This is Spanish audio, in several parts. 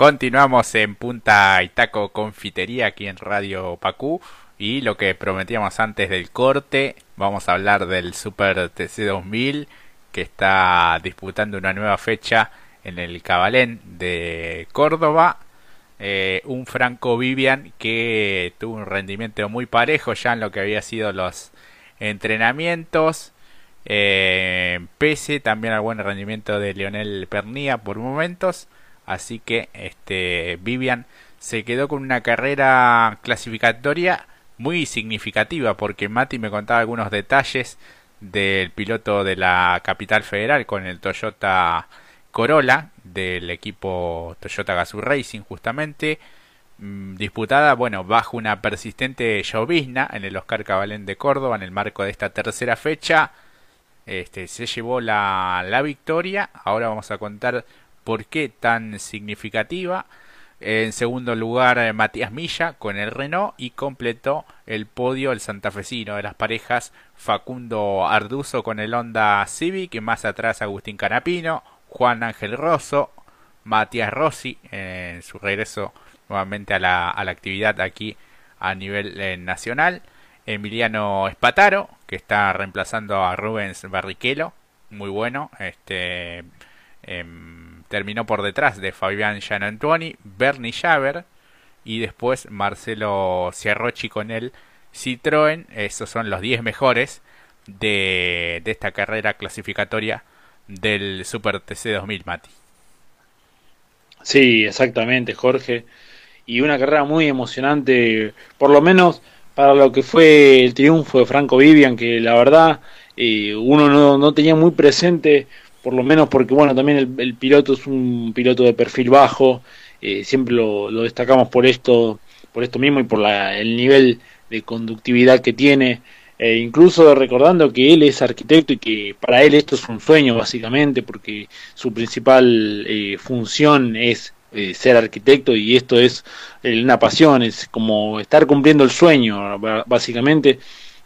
Continuamos en Punta Itaco Confitería aquí en Radio Pacú y lo que prometíamos antes del corte, vamos a hablar del Super TC 2000 que está disputando una nueva fecha en el Cabalén de Córdoba. Eh, un Franco Vivian que tuvo un rendimiento muy parejo ya en lo que había sido los entrenamientos. Eh, pese también al buen rendimiento de Leonel Pernía por momentos. Así que este Vivian se quedó con una carrera clasificatoria muy significativa porque Mati me contaba algunos detalles del piloto de la capital federal con el Toyota Corolla del equipo Toyota Gazoo Racing justamente mm, disputada bueno bajo una persistente llovizna en el Oscar Cabalén de Córdoba en el marco de esta tercera fecha. Este se llevó la, la victoria. Ahora vamos a contar por qué tan significativa. En segundo lugar, eh, Matías Milla con el Renault y completó el podio el santafesino de las parejas Facundo Arduzo con el Honda Civic y más atrás Agustín Canapino, Juan Ángel Rosso, Matías Rossi en su regreso nuevamente a la, a la actividad aquí a nivel eh, nacional, Emiliano Espataro que está reemplazando a Rubens Barrichello, muy bueno, este em, terminó por detrás de Fabián Gianantuoni, Bernie Javer y después Marcelo Ciarrochi con el Citroën. Esos son los 10 mejores de, esta carrera clasificatoria del Super TC 2000, Mati. Sí, exactamente, Jorge. Y una carrera muy emocionante, por lo menos para lo que fue el triunfo de Franco Vivian, que la verdad eh, uno no, no tenía muy presente por lo menos porque bueno también el, piloto es un piloto de perfil bajo eh, siempre lo, destacamos por esto por esto mismo y por la, el nivel de conductividad que tiene. Eh, incluso recordando que él es arquitecto y que para él esto es un sueño básicamente porque su principal eh, función es ser arquitecto y esto es una pasión es como estar cumpliendo el sueño básicamente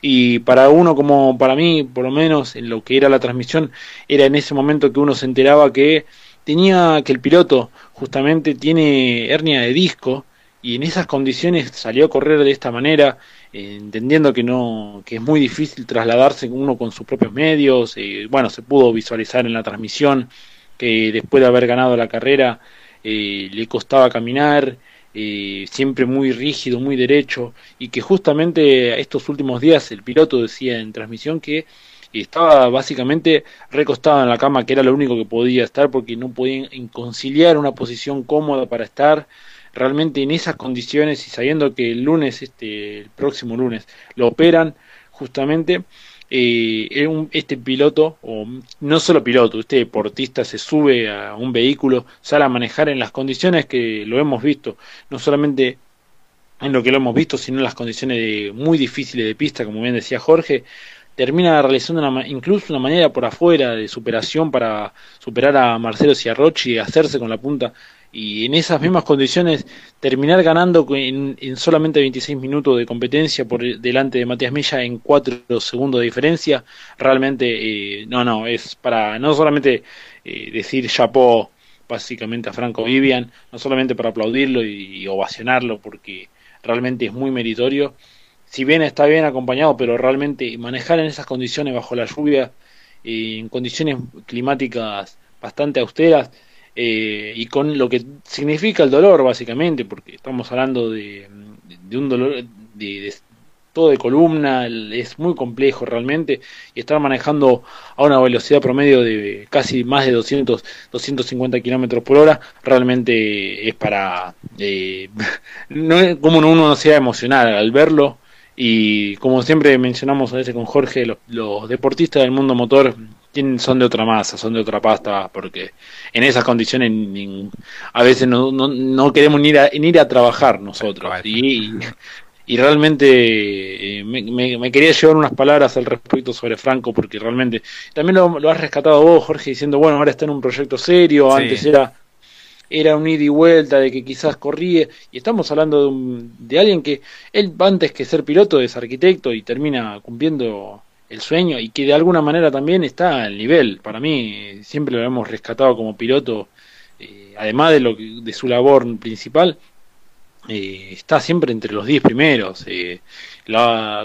y para uno como para mí, por lo menos en lo que era la transmisión, era en ese momento que uno se enteraba que tenía que el piloto justamente tiene hernia de disco y en esas condiciones salió a correr de esta manera, eh, entendiendo que no que es muy difícil trasladarse uno con sus propios medios, eh, bueno, se pudo visualizar en la transmisión que después de haber ganado la carrera eh, le costaba caminar, eh, siempre muy rígido, muy derecho, y que justamente estos últimos días el piloto decía en transmisión que estaba básicamente recostado en la cama, que era lo único que podía estar porque no podía conciliar una posición cómoda para estar realmente en esas condiciones y sabiendo que el lunes, este, el próximo lunes, lo operan justamente eh, este piloto, o no solo piloto, este deportista se sube a un vehículo, sale a manejar en las condiciones que lo hemos visto, no solamente en lo que lo hemos visto, sino en las condiciones muy difíciles de pista, como bien decía Jorge, termina realizando una, incluso una manera por afuera de superación para superar a Marcelo Ciarrochi y hacerse con la punta y en esas mismas condiciones terminar ganando en, solamente 26 minutos de competencia por delante de Matías Milla en 4 segundos de diferencia, realmente eh, no, no, es para no solamente eh, decir chapó básicamente a Franco Vivian, no solamente para aplaudirlo y, ovacionarlo porque realmente es muy meritorio, si bien está bien acompañado, pero realmente manejar en esas condiciones bajo la lluvia, eh, en condiciones climáticas bastante austeras, eh, y con lo que significa el dolor básicamente, porque estamos hablando de, de un dolor de, todo de columna, es muy complejo realmente, y estar manejando a una velocidad promedio de casi más de 200, 250 kilómetros por hora, realmente es para, eh, no es como uno no sea emocional al verlo, y como siempre mencionamos a veces con Jorge, los deportistas del mundo motor son de otra masa, son de otra pasta, porque en esas condiciones a veces no, no, no queremos ni ir, a, ni ir a trabajar nosotros. Y, y realmente eh, me, me, quería llevar unas palabras al respecto sobre Franco, porque realmente también lo, lo, has rescatado vos, Jorge, diciendo, bueno, ahora está en un proyecto serio, antes era era un ida y vuelta de que quizás corría y estamos hablando de, de alguien que él antes que ser piloto es arquitecto y termina cumpliendo el sueño y que de alguna manera también está al nivel. Para mí siempre lo hemos rescatado como piloto eh, además de, lo de su labor principal, eh, está siempre entre los 10 primeros. Eh,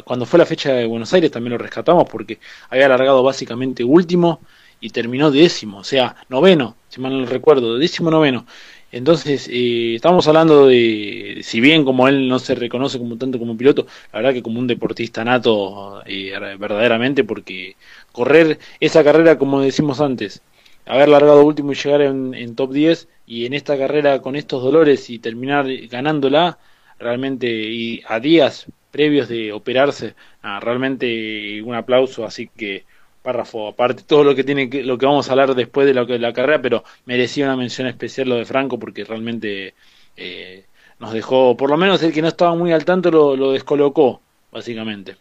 cuando fue la fecha de Buenos Aires también lo rescatamos porque había alargado básicamente último y terminó décimo, o sea, noveno, si mal no recuerdo, décimo noveno. Entonces, eh, estamos hablando de, si bien como él no se reconoce como tanto como piloto, la verdad que como un deportista nato, eh, verdaderamente, porque correr esa carrera, como decimos antes, haber largado último y llegar en, top 10, y en esta carrera con estos dolores y terminar ganándola, realmente, y a días previos de operarse, realmente un aplauso, así que párrafo aparte todo lo que tiene que, lo que vamos a hablar después de, lo que, la carrera pero merecía una mención especial lo de Franco porque realmente eh, nos dejó por lo menos el que no estaba muy al tanto lo, lo descolocó básicamente.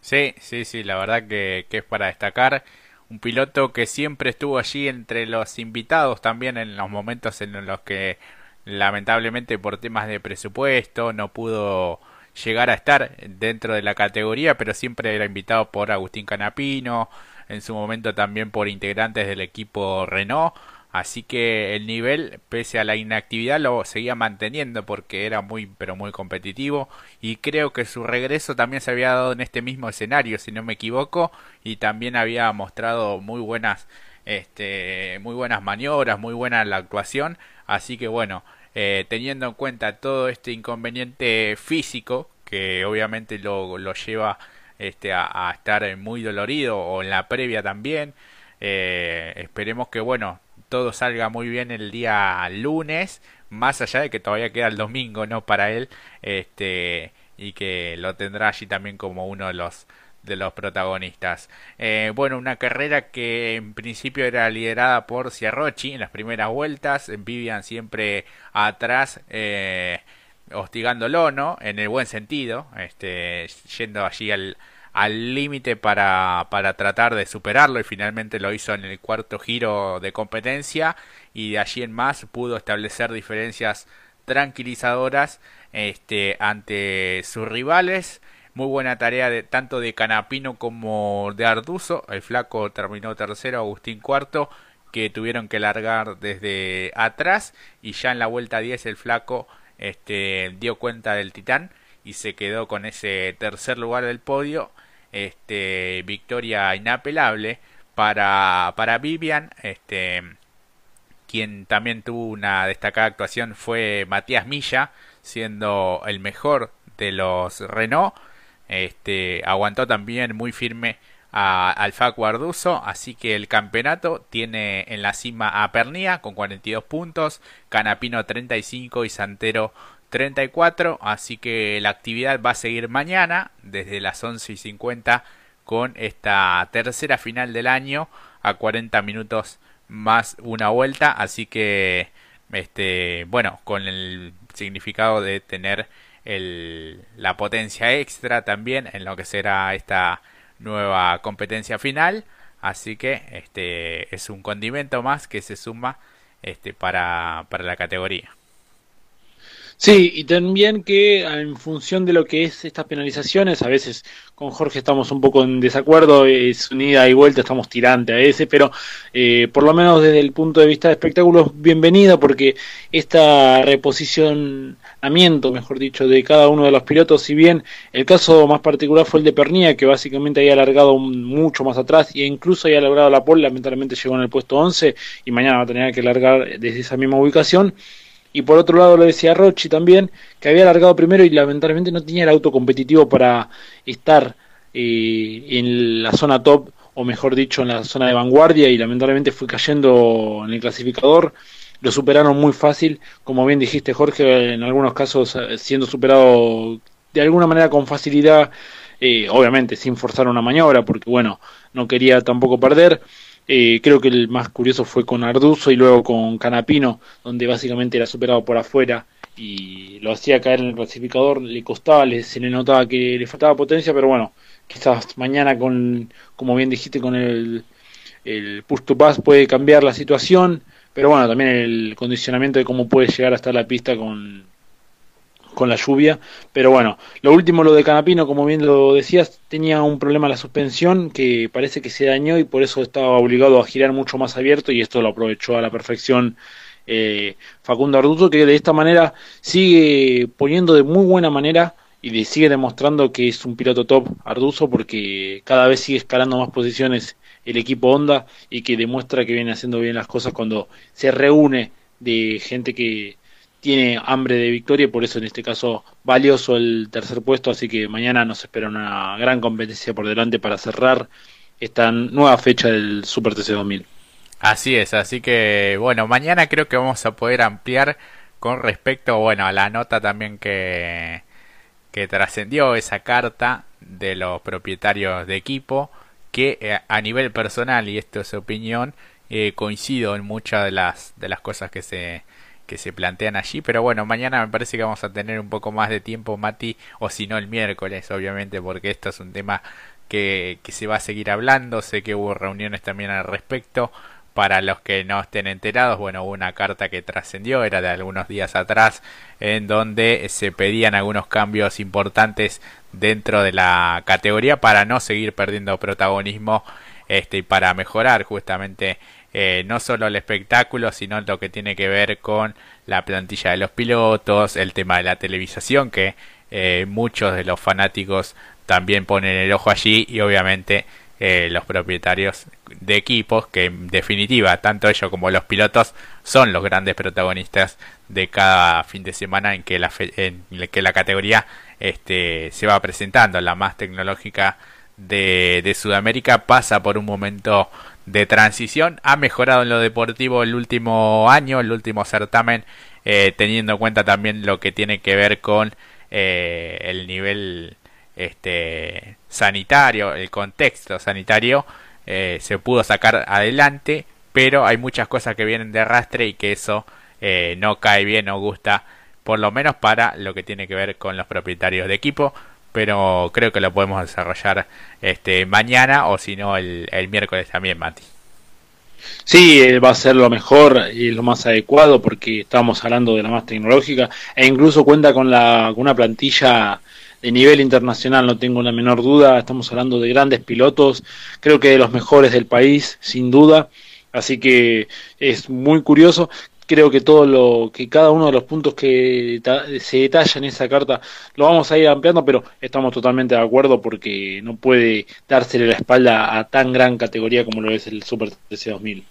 Sí sí sí la verdad que es para destacar. Un piloto que siempre estuvo allí entre los invitados también en los momentos en los que lamentablemente por temas de presupuesto no pudo llegar a estar dentro de la categoría, pero siempre era invitado por Agustín Canapino, en su momento también por integrantes del equipo Renault, así que el nivel, pese a la inactividad, lo seguía manteniendo porque era muy, pero muy competitivo, y creo que su regreso también se había dado en este mismo escenario, si no me equivoco, y también había mostrado muy buenas, este, muy buenas maniobras, muy buena la actuación, así que bueno, eh, teniendo en cuenta todo este inconveniente físico que obviamente lo, lo lleva este, a, estar muy dolorido o en la previa también. Eh, esperemos que bueno todo salga muy bien el día lunes, más allá de que todavía queda el domingo, ¿no? Para él, este, y que lo tendrá allí también como uno de los de los protagonistas. Eh, bueno, una carrera que en principio era liderada por Ciarrochi en las primeras vueltas, Vivian siempre atrás, eh, hostigándolo, ¿no? En el buen sentido, este, yendo allí al al límite para, para tratar de superarlo y finalmente lo hizo en el cuarto giro de competencia y de allí en más pudo establecer diferencias tranquilizadoras este, ante sus rivales muy buena tarea de, tanto de Canapino como de Arduzo. El flaco terminó tercero, Agustín cuarto, que tuvieron que largar desde atrás. Y ya en la vuelta 10 el flaco este, dio cuenta del titán y se quedó con ese tercer lugar del podio. Este, victoria inapelable para, para Vivian. Este, quien también tuvo una destacada actuación fue Matías Milla, siendo el mejor de los Renault este, aguantó también muy firme a Alfa Guarduzo, así que el campeonato tiene en la cima a Pernía con 42 puntos, Canapino 35 y Santero 34, así que la actividad va a seguir mañana desde las 11 y 50 con esta tercera final del año a 40 minutos más una vuelta, así que este bueno, con el significado de tener el, la potencia extra también en lo que será esta nueva competencia final. Así que este es un condimento más que se suma este, para, para la categoría. Sí, y también que en función de lo que es estas penalizaciones, a veces con Jorge estamos un poco en desacuerdo, es unida y vuelta, estamos tirante a ese, pero eh, por lo menos desde el punto de vista de espectáculos, bienvenida porque esta reposicionamiento, mejor dicho, de cada uno de los pilotos, si bien el caso más particular fue el de Pernilla, que básicamente había alargado mucho más atrás e incluso había logrado la pole, lamentablemente llegó en el puesto 11 y mañana va a tener que largar desde esa misma ubicación. Y por otro lado lo decía Rochi también, que había alargado primero y lamentablemente no tenía el auto competitivo para estar eh, en la zona top, o mejor dicho, en la zona de vanguardia, y lamentablemente fue cayendo en el clasificador. Lo superaron muy fácil, como bien dijiste Jorge, en algunos casos eh, siendo superado de alguna manera con facilidad, eh, obviamente sin forzar una maniobra, porque bueno, no quería tampoco perder. Eh, creo que el más curioso fue con Arduzo y luego con Canapino, donde básicamente era superado por afuera y lo hacía caer en el clasificador, le costaba, le, se le notaba que le faltaba potencia, pero bueno, quizás mañana con, como bien dijiste, con el, el push to pass puede cambiar la situación, pero bueno, también el condicionamiento de cómo puede llegar hasta la pista con, con la lluvia. Pero bueno, lo último, lo de Canapino, como bien lo decías, tenía un problema la suspensión que parece que se dañó y por eso estaba obligado a girar mucho más abierto y esto lo aprovechó a la perfección eh, Facundo Arduzo, que de esta manera sigue poniendo de muy buena manera y sigue demostrando que es un piloto top Arduzo porque cada vez sigue escalando más posiciones el equipo Honda y que demuestra que viene haciendo bien las cosas cuando se reúne de gente que tiene hambre de victoria y por eso en este caso valioso el tercer puesto, así que mañana nos espera una gran competencia por delante para cerrar esta nueva fecha del Super TC 2000. Así es, así que bueno, mañana creo que vamos a poder ampliar con respecto, bueno, a la nota también que, que trascendió esa carta de los propietarios de equipo, que eh, a nivel personal, y esto es opinión, eh, coincido en muchas de las, de las cosas que se, que se plantean allí, pero bueno, mañana me parece que vamos a tener un poco más de tiempo, Mati, o si no el miércoles, obviamente, porque esto es un tema que, se va a seguir hablando, sé que hubo reuniones también al respecto, para los que no estén enterados, bueno, hubo una carta que trascendió, era de algunos días atrás, en donde se pedían algunos cambios importantes dentro de la categoría para no seguir perdiendo protagonismo este, y para mejorar justamente eh, no solo el espectáculo, sino lo que tiene que ver con la plantilla de los pilotos, el tema de la televisación, que eh, muchos de los fanáticos también ponen el ojo allí y obviamente eh, los propietarios de equipos que en definitiva tanto ellos como los pilotos son los grandes protagonistas de cada fin de semana en que la, en que la categoría este, se va presentando. La más tecnológica de, de Sudamérica pasa por un momento de transición ha mejorado en lo deportivo el último año el último certamen eh, teniendo en cuenta también lo que tiene que ver con eh, el nivel este, sanitario, el contexto sanitario, eh, se pudo sacar adelante, pero hay muchas cosas que vienen de arrastre y que eso no cae bien o gusta, por lo menos para lo que tiene que ver con los propietarios de equipo. Pero creo que lo podemos desarrollar este mañana o si no el, el miércoles también, Mati. Sí, eh, va a ser lo mejor y lo más adecuado porque estamos hablando de la más tecnológica e incluso cuenta con, la, con una plantilla de nivel internacional, no tengo la menor duda. Estamos hablando de grandes pilotos, creo que de los mejores del país, sin duda. Así que es muy curioso. Creo que todo lo que cada uno de los puntos que se detalla en esa carta lo vamos a ir ampliando, pero estamos totalmente de acuerdo porque no puede dársele la espalda a tan gran categoría como lo es el Super TC 2000.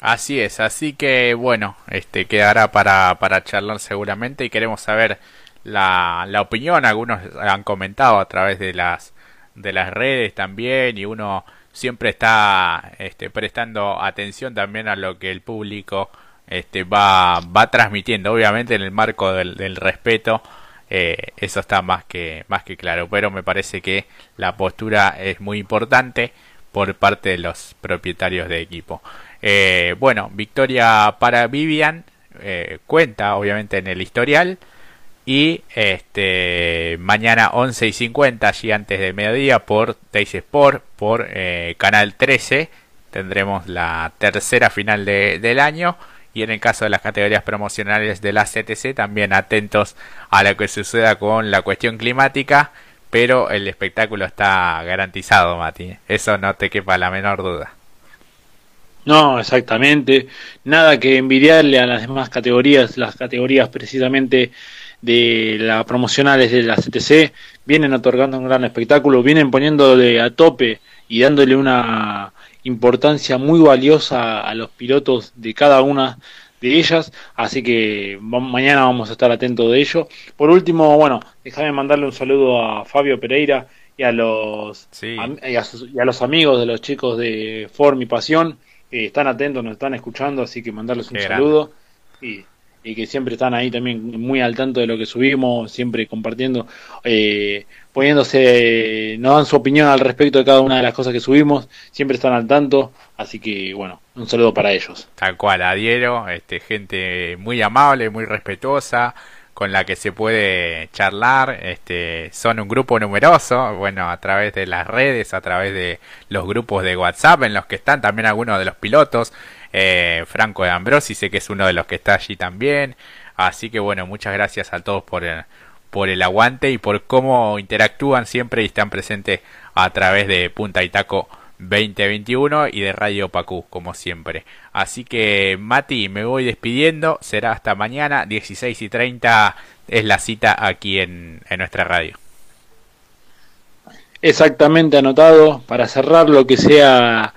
Así es, así que bueno, este quedará para, para charlar seguramente y queremos saber la, la opinión, algunos han comentado a través de las, de las redes también y uno siempre está este, prestando atención también a lo que el público este, va, va transmitiendo, obviamente en el marco del, respeto, eh, eso está más que, más que claro, pero me parece que la postura es muy importante por parte de los propietarios de equipo. Eh, bueno, victoria para Vivian, eh, cuenta obviamente en el historial, y este mañana 11 y 50, allí antes de mediodía, por Teis Sport, por Canal 13, tendremos la tercera final de, del año. Y en el caso de las categorías promocionales de la CTC, también atentos a lo que suceda con la cuestión climática. Pero el espectáculo está garantizado, Mati. Eso no te quepa la menor duda. No, exactamente. Nada que envidiarle a las demás categorías, las categorías precisamente de las promocionales de la CTC vienen otorgando un gran espectáculo, vienen poniéndole a tope y dándole una importancia muy valiosa a los pilotos de cada una de ellas, así que mañana vamos a estar atentos de ello. Por último, bueno, déjame mandarle un saludo a Fabio Pereira y a los y, a los amigos de los chicos de Form y Pasión, que están atentos, nos están escuchando, así que mandarles un saludo. Y y que siempre están ahí también muy al tanto de lo que subimos, siempre compartiendo, eh, poniéndose, nos dan su opinión al respecto de cada una de las cosas que subimos, siempre están al tanto, así que bueno, un saludo para ellos. Tal cual, adhiero, este, gente muy amable, muy respetuosa, con la que se puede charlar, este, son un grupo numeroso, bueno, a través de las redes, a través de los grupos de WhatsApp en los que están también algunos de los pilotos, eh, Franco de Ambrosi, sé que es uno de los que está allí también. Así que bueno, muchas gracias a todos por el, por el aguante y por cómo interactúan siempre y están presentes a través de Punta y Taco 2021 y de Radio Pacú, como siempre. Así que, Mati, me voy despidiendo. Será hasta mañana, 16 y 30 es la cita aquí en, en nuestra radio. Exactamente anotado para cerrar lo que sea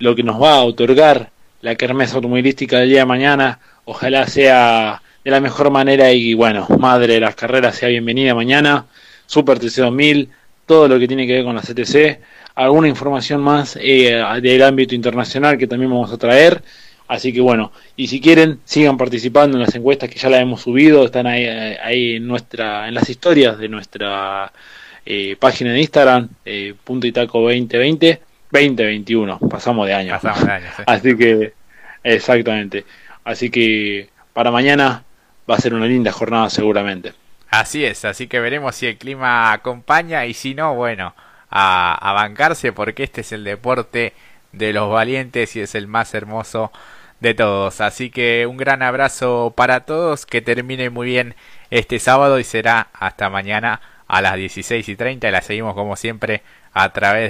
lo que nos va a otorgar la kermés automovilística del día de mañana. Ojalá sea de la mejor manera y bueno, madre de las carreras sea bienvenida mañana. Super TC 2000, todo lo que tiene que ver con la CTC alguna información más eh, del ámbito internacional que también vamos a traer. Así que bueno, y si quieren, sigan participando en las encuestas que ya las hemos subido, están ahí, ahí en, nuestra, en las historias de nuestra eh, página de Instagram, eh, punto y taco 2020, 2021, pasamos de año. Pasamos de año Así que, exactamente. Así que para mañana va a ser una linda jornada seguramente. Así es, así que veremos si el clima acompaña y si no, bueno, a, bancarse porque este es el deporte de los valientes y es el más hermoso de todos. Así que un gran abrazo para todos, que termine muy bien este sábado y será hasta mañana a las 16 y 30 y la seguimos como siempre a través